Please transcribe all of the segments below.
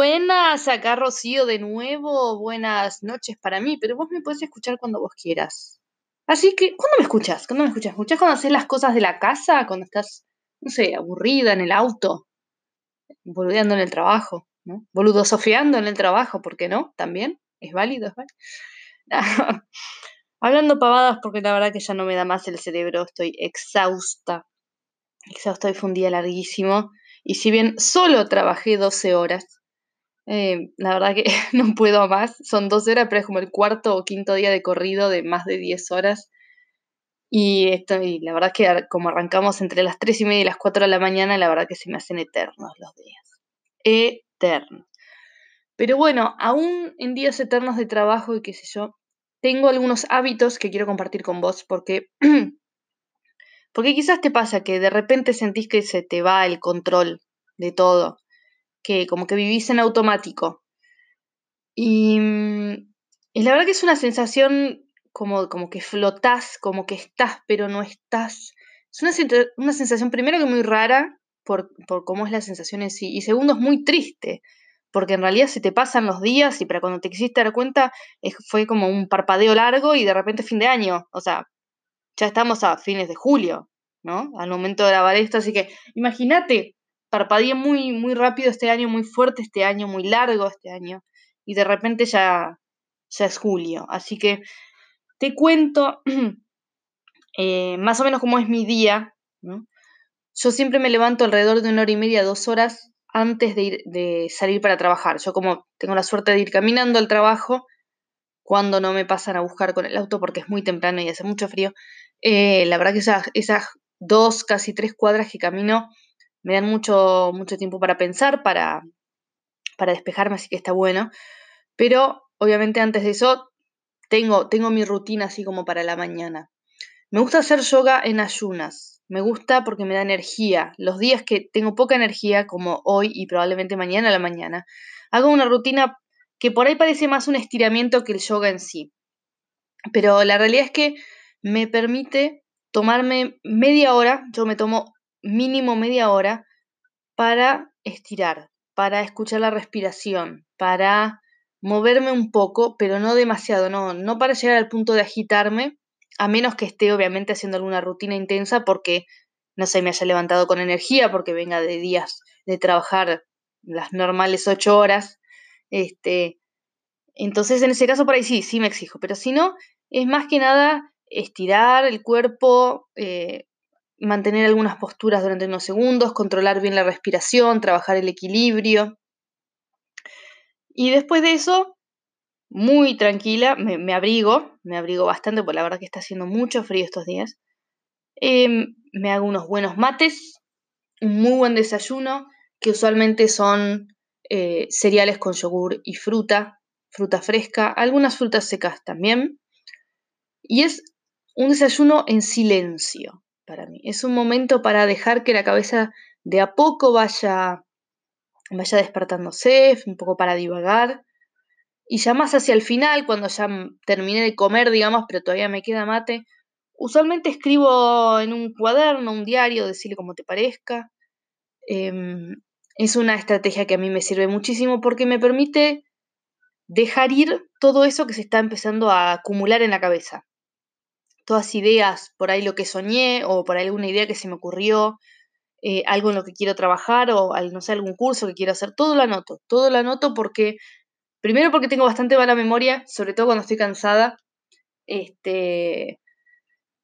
buenas, acá Rocío de nuevo, buenas noches para mí, pero vos me podés escuchar cuando vos quieras. Así que, ¿cuándo me escuchás? ¿Cuándo me escuchás? ¿Me cuando haces las cosas de la casa? Cuando estás, no sé, aburrida en el auto, boludeando en el trabajo, ¿no? Boludosofeando en el trabajo, ¿por qué no? También, es válido, es válido. Hablando pavadas porque la verdad que ya no me da más el cerebro, estoy exhausta. Exhausta y fue un día larguísimo. Y si bien solo trabajé 12 horas, eh, la verdad que no puedo más. Son 12 horas, pero es como el cuarto o quinto día de corrido de más de 10 horas. Y, esto, y la verdad que como arrancamos entre las 3 y media y las 4 de la mañana, la verdad que se me hacen eternos los días. Eternos. Pero bueno, aún en días eternos de trabajo y qué sé yo, tengo algunos hábitos que quiero compartir con vos porque Porque quizás te pasa que de repente sentís que se te va el control de todo, que como que vivís en automático. Y, mm, y la verdad que es una sensación como, como que flotás, como que estás, pero no estás. Es una, una sensación primero que muy rara por, por cómo es la sensación en sí, y segundo es muy triste, porque en realidad se te pasan los días y para cuando te quisiste dar cuenta fue como un parpadeo largo y de repente fin de año, o sea, ya estamos a fines de julio, ¿no? Al momento de grabar esto, así que imagínate, parpadeé muy, muy rápido este año, muy fuerte este año, muy largo este año, y de repente ya, ya es julio, así que te cuento eh, más o menos cómo es mi día, ¿no? Yo siempre me levanto alrededor de una hora y media, dos horas antes de, ir, de salir para trabajar. Yo como tengo la suerte de ir caminando al trabajo, cuando no me pasan a buscar con el auto porque es muy temprano y hace mucho frío, eh, la verdad que esas, esas dos, casi tres cuadras que camino me dan mucho, mucho tiempo para pensar, para, para despejarme, así que está bueno. Pero obviamente antes de eso tengo, tengo mi rutina así como para la mañana. Me gusta hacer yoga en ayunas. Me gusta porque me da energía. Los días que tengo poca energía, como hoy y probablemente mañana a la mañana, hago una rutina que por ahí parece más un estiramiento que el yoga en sí. Pero la realidad es que me permite tomarme media hora, yo me tomo mínimo media hora para estirar, para escuchar la respiración, para moverme un poco, pero no demasiado, no, no para llegar al punto de agitarme, a menos que esté obviamente haciendo alguna rutina intensa porque, no sé, me haya levantado con energía, porque venga de días de trabajar las normales ocho horas, este, entonces en ese caso por ahí sí, sí me exijo, pero si no, es más que nada estirar el cuerpo, eh, mantener algunas posturas durante unos segundos, controlar bien la respiración, trabajar el equilibrio. Y después de eso, muy tranquila, me, abrigo, me abrigo bastante, porque la verdad que está haciendo mucho frío estos días. Em, me hago unos buenos mates, un muy buen desayuno, que usualmente son eh, cereales con yogur y fruta, fruta fresca, algunas frutas secas también. Y es un desayuno en silencio para mí. Es un momento para dejar que la cabeza de a poco vaya, vaya despertándose, un poco para divagar. Y ya más hacia el final, cuando ya terminé de comer, digamos, pero todavía me queda mate, usualmente escribo en un cuaderno, un diario, decirle como te parezca. Em, es una estrategia que a mí me sirve muchísimo porque me permite dejar ir todo eso que se está empezando a acumular en la cabeza todas ideas, por ahí lo que soñé o por ahí alguna idea que se me ocurrió, eh, algo en lo que quiero trabajar o no sé, algún curso que quiero hacer, todo lo anoto, todo lo anoto porque, primero porque tengo bastante mala memoria, sobre todo cuando estoy cansada, este,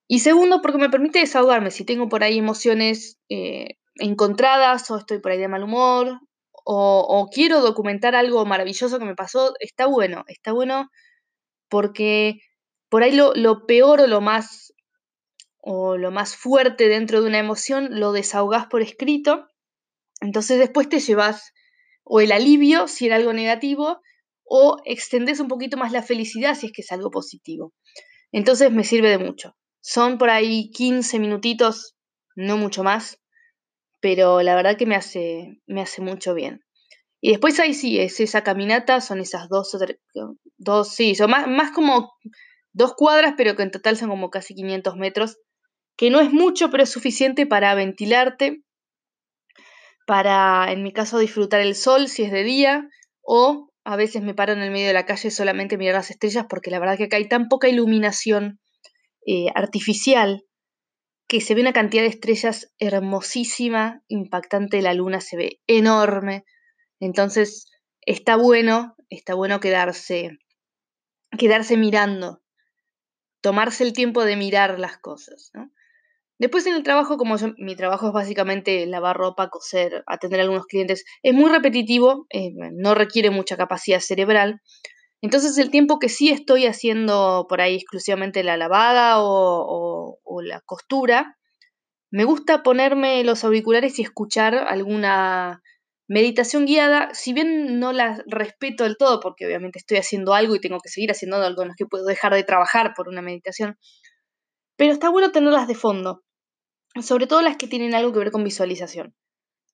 y segundo porque me permite desahogarme, si tengo por ahí emociones eh, encontradas o estoy por ahí de mal humor o, o quiero documentar algo maravilloso que me pasó, está bueno, está bueno porque por ahí lo, peor o lo más o lo más fuerte dentro de una emoción lo desahogás por escrito, entonces después te llevas o el alivio si era algo negativo o extendés un poquito más la felicidad si es que es algo positivo. Entonces me sirve de mucho. Son por ahí 15 minutitos, no mucho más, pero la verdad que me hace, me hace mucho bien. Y después ahí sí, es esa caminata, son esas dos o tres, dos, sí, son más, más como dos cuadras, pero que en total son como casi 500 metros, que no es mucho, pero es suficiente para ventilarte, para, en mi caso, disfrutar el sol si es de día, o a veces me paro en el medio de la calle solamente a mirar las estrellas porque la verdad que acá hay tan poca iluminación eh, artificial que se ve una cantidad de estrellas hermosísima, impactante, la luna se ve enorme. Entonces, está bueno, está bueno quedarse, quedarse mirando, tomarse el tiempo de mirar las cosas. Después en el trabajo, como mi trabajo es básicamente lavar ropa, coser, atender a algunos clientes, es muy repetitivo, eh, no requiere mucha capacidad cerebral. Entonces el tiempo que sí estoy haciendo por ahí exclusivamente la lavada o, la costura, me gusta ponerme los auriculares y escuchar alguna meditación guiada, si bien no la respeto del todo, porque obviamente estoy haciendo algo y tengo que seguir haciendo algo, no es que puedo dejar de trabajar por una meditación, pero está bueno tenerlas de fondo, sobre todo las que tienen algo que ver con visualización.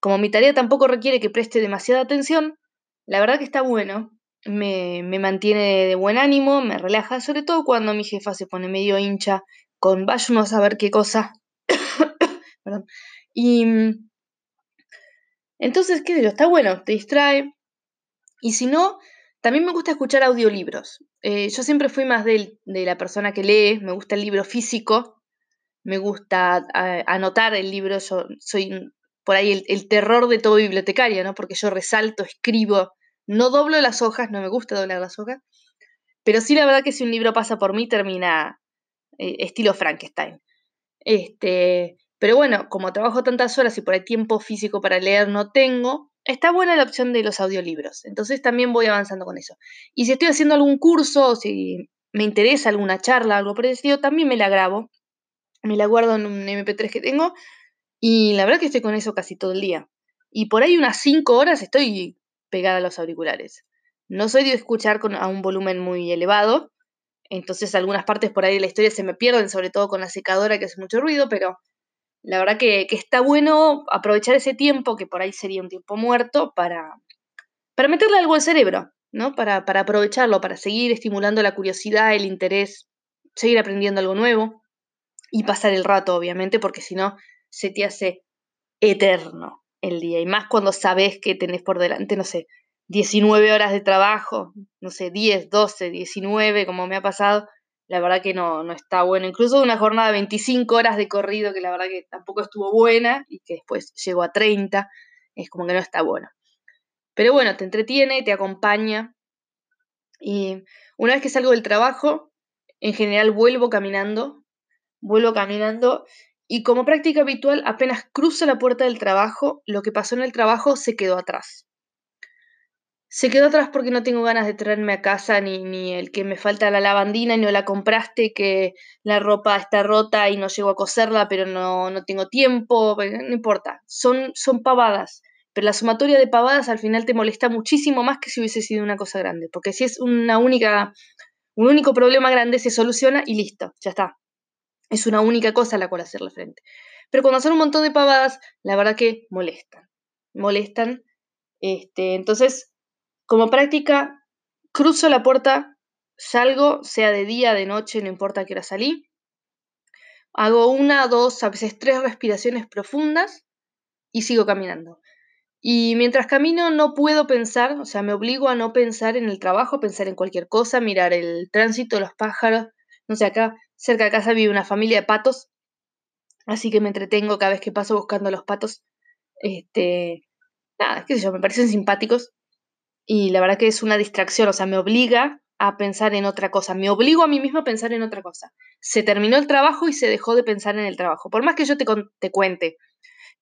Como mi tarea tampoco requiere que preste demasiada atención, la verdad que está bueno me, mantiene de buen ánimo, me relaja, sobre todo cuando mi jefa se pone medio hincha con vaya uno a saber qué cosa. Perdón. Y mm, entonces, qué sé yo, está bueno, te distrae. Y si no, también me gusta escuchar audiolibros. Eh, yo siempre fui más de, la persona que lee, me gusta el libro físico, me gusta anotar el libro, yo soy por ahí el, el, terror de todo bibliotecario, ¿no? Porque yo resalto, escribo, no doblo las hojas, no me gusta doblar las hojas, pero sí la verdad que si un libro pasa por mí termina eh, estilo Frankenstein. Este, pero bueno, como trabajo tantas horas y por ahí tiempo físico para leer no tengo, está buena la opción de los audiolibros. Entonces también voy avanzando con eso. Y si estoy haciendo algún curso o si me interesa alguna charla, algo parecido, también me la grabo. Me la guardo en un MP3 que tengo y la verdad que estoy con eso casi todo el día. Y por ahí unas 5 horas estoy pegada a los auriculares. No soy de escuchar a un volumen muy elevado, entonces algunas partes por ahí de la historia se me pierden, sobre todo con la secadora que hace mucho ruido, pero la verdad que, está bueno aprovechar ese tiempo, que por ahí sería un tiempo muerto, para, para meterle algo al cerebro, ¿no? Para, para aprovecharlo, para seguir estimulando la curiosidad, el interés, seguir aprendiendo algo nuevo y pasar el rato, obviamente, porque si no, se te hace eterno el día. Y más cuando sabes que tenés por delante, no sé, 19 horas de trabajo, no sé, 10, 12, 19, como me ha pasado, la verdad que no, no está bueno. Incluso una jornada de 25 horas de corrido, que la verdad que tampoco estuvo buena y que después llegó a 30, es como que no está bueno. Pero bueno, te entretiene, te acompaña. Y una vez que salgo del trabajo, en general vuelvo caminando, vuelvo caminando y como práctica habitual, apenas cruzo la puerta del trabajo, lo que pasó en el trabajo se quedó atrás. Se quedó atrás porque no tengo ganas de traerme a casa ni, ni el que me falta la lavandina, ni la compraste, que la ropa está rota y no llego a coserla, pero no, no tengo tiempo, no importa. Son, son pavadas, pero la sumatoria de pavadas al final te molesta muchísimo más que si hubiese sido una cosa grande, porque si es una única, un único problema grande se soluciona y listo, ya está. Es una única cosa a la cual hacerle frente. Pero cuando son un montón de pavadas, la verdad que molestan. Molestan. Este, entonces, como práctica, cruzo la puerta, salgo, sea de día, de noche, no importa qué hora salí. Hago una, dos, a veces tres respiraciones profundas y sigo caminando. Y mientras camino no puedo pensar, o sea, me obligo a no pensar en el trabajo, pensar en cualquier cosa, mirar el tránsito, los pájaros. No sé, acá Cerca de casa vive una familia de patos, así que me entretengo cada vez que paso buscando los patos. Este, nada, qué sé yo, me parecen simpáticos y la verdad que es una distracción, o sea, me obliga a pensar en otra cosa, me obligo a mí misma a pensar en otra cosa. Se terminó el trabajo y se dejó de pensar en el trabajo. Por más que yo te, te cuente,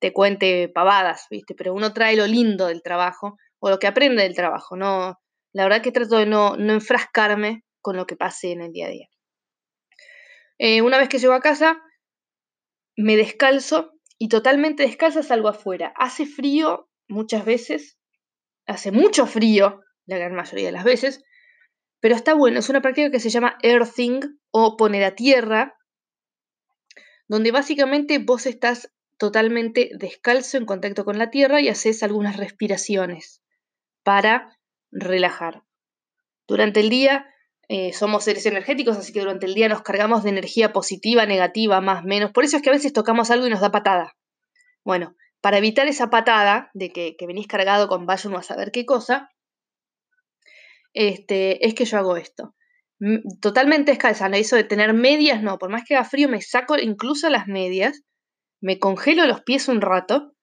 te cuente pavadas, ¿viste? Pero uno trae lo lindo del trabajo o lo que aprende del trabajo, no, la verdad que trato de no, no enfrascarme con lo que pase en el día a día. Eh, una vez que llego a casa, me descalzo y totalmente descalza salgo afuera. Hace frío muchas veces, hace mucho frío la gran mayoría de las veces, pero está bueno, es una práctica que se llama earthing o poner a tierra, donde básicamente vos estás totalmente descalzo en contacto con la tierra y haces algunas respiraciones para relajar. Durante el día eh, somos seres energéticos, así que durante el día nos cargamos de energía positiva, negativa, más, menos. Por eso es que a veces tocamos algo y nos da patada. Bueno, para evitar esa patada de que, venís cargado con vaya a saber qué cosa, este, es que yo hago esto. Totalmente descalza, no eso de tener medias, no, por más que haga frío me saco incluso las medias, me congelo los pies un rato,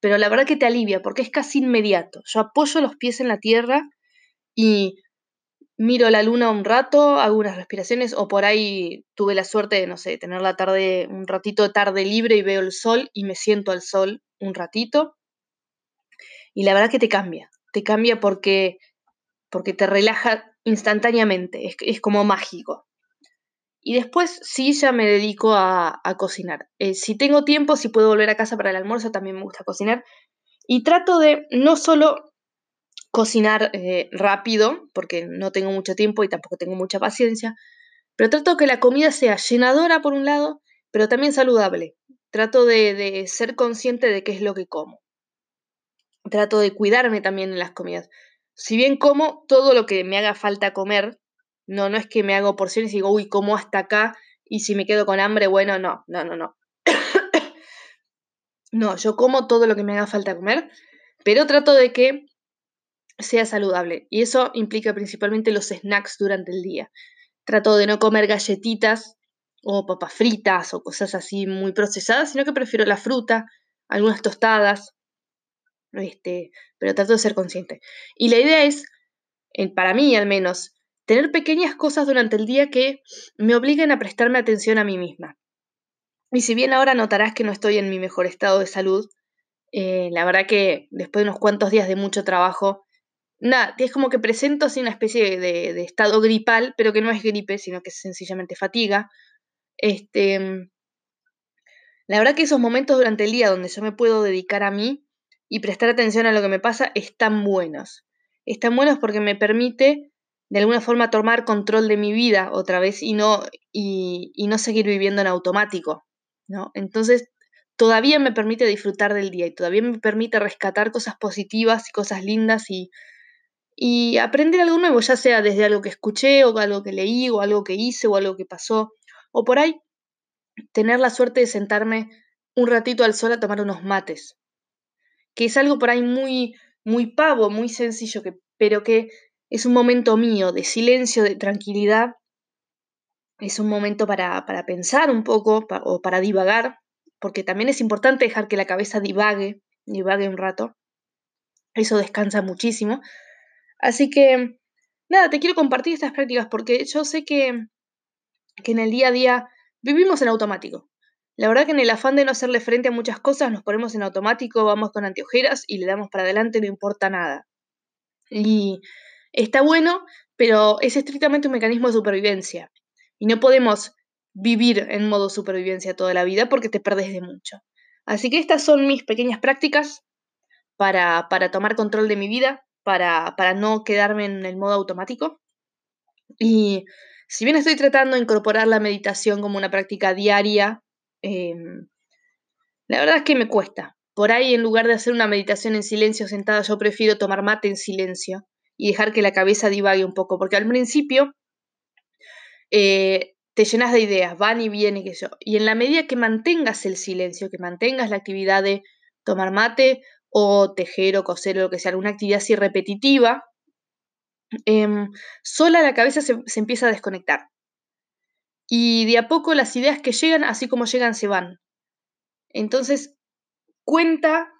pero la verdad que te alivia porque es casi inmediato. Yo apoyo los pies en la tierra y miro la luna un rato, hago unas respiraciones o por ahí tuve la suerte de, no sé, tener la tarde, un ratito de tarde libre y veo el sol y me siento al sol un ratito. Y la verdad que te cambia, te cambia porque, porque te relaja instantáneamente, es, es como mágico. Y después sí ya me dedico a, cocinar. Eh, si tengo tiempo, si puedo volver a casa para el almuerzo, también me gusta cocinar. Y trato de no solo cocinar eh, rápido, porque no tengo mucho tiempo y tampoco tengo mucha paciencia, pero trato que la comida sea llenadora por un lado, pero también saludable. Trato de, ser consciente de qué es lo que como. Trato de cuidarme también en las comidas. Si bien como todo lo que me haga falta comer, no, no es que me hago porciones y digo, uy, como hasta acá y si me quedo con hambre, bueno, no, no, no, no. no, yo como todo lo que me haga falta comer, pero trato de que sea saludable. Y eso implica principalmente los snacks durante el día. Trato de no comer galletitas o papas fritas o cosas así muy procesadas, sino que prefiero la fruta, algunas tostadas, este, pero trato de ser consciente. Y la idea es, para mí al menos, tener pequeñas cosas durante el día que me obliguen a prestarme atención a mí misma. Y si bien ahora notarás que no estoy en mi mejor estado de salud, eh, la verdad que después de unos cuantos días de mucho trabajo, nada, es como que presento así una especie de, estado gripal, pero que no es gripe, sino que es sencillamente fatiga. Este, la verdad que esos momentos durante el día donde yo me puedo dedicar a mí y prestar atención a lo que me pasa están buenos. Están buenos porque me permite de alguna forma tomar control de mi vida otra vez y no, y, no seguir viviendo en automático. ¿no? Entonces, todavía me permite disfrutar del día y todavía me permite rescatar cosas positivas y cosas lindas y y aprender algo nuevo, ya sea desde algo que escuché o algo que leí o algo que hice o algo que pasó, o por ahí tener la suerte de sentarme un ratito al sol a tomar unos mates, que es algo por ahí muy, muy pavo, muy sencillo, que, pero que es un momento mío de silencio, de tranquilidad, es un momento para, para pensar un poco o para divagar, porque también es importante dejar que la cabeza divague, divague un rato, eso descansa muchísimo, Así que, nada, te quiero compartir estas prácticas porque yo sé que, que en el día a día vivimos en automático. La verdad que en el afán de no hacerle frente a muchas cosas nos ponemos en automático, vamos con anteojeras y le damos para adelante, no importa nada. Y está bueno, pero es estrictamente un mecanismo de supervivencia. Y no podemos vivir en modo supervivencia toda la vida porque te perdes de mucho. Así que estas son mis pequeñas prácticas para, para tomar control de mi vida, para, no quedarme en el modo automático. Y si bien estoy tratando de incorporar la meditación como una práctica diaria, em, la verdad es que me cuesta. Por ahí, en lugar de hacer una meditación en silencio sentada, yo prefiero tomar mate en silencio y dejar que la cabeza divague un poco, porque al principio eh, te llenas de ideas, van y vienen, que yo. Y en la medida que mantengas el silencio, que mantengas la actividad de tomar mate o tejer o coser o lo que sea, alguna actividad así repetitiva, em, sola la cabeza se, se empieza a desconectar. Y de a poco las ideas que llegan, así como llegan, se van. Entonces, cuenta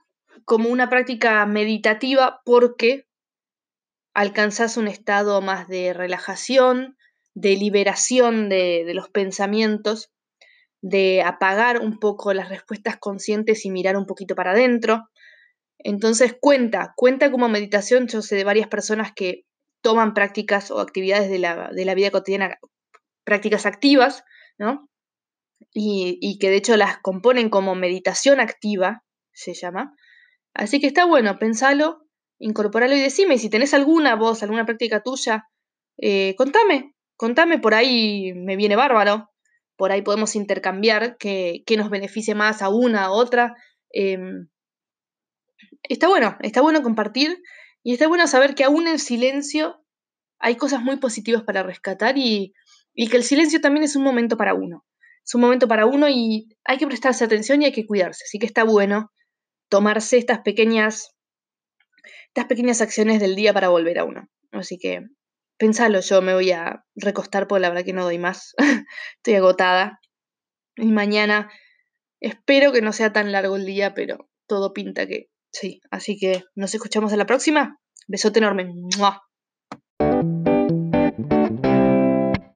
como una práctica meditativa porque alcanzas un estado más de relajación, de liberación de, de, los pensamientos, de apagar un poco las respuestas conscientes y mirar un poquito para adentro. Entonces cuenta, cuenta como meditación. Yo sé de varias personas que toman prácticas o actividades de la, vida cotidiana, prácticas activas, ¿no? Y, que de hecho las componen como meditación activa, se llama. Así que está bueno, pensalo, incorporalo y decime, si tenés alguna voz, alguna práctica tuya, eh, contame, contame, por ahí me viene bárbaro, por ahí podemos intercambiar qué, nos beneficia más a una, a otra. Em, está bueno, está bueno compartir y está bueno saber que aún en silencio hay cosas muy positivas para rescatar y, y que el silencio también es un momento para uno. Es un momento para uno y hay que prestarse atención y hay que cuidarse. Así que está bueno tomarse estas pequeñas, estas pequeñas acciones del día para volver a uno. Así que pensalo, yo me voy a recostar porque la verdad que no doy más. Estoy agotada. Y mañana espero que no sea tan largo el día, pero todo pinta que Sí, así que nos escuchamos en la próxima. Besote enorme.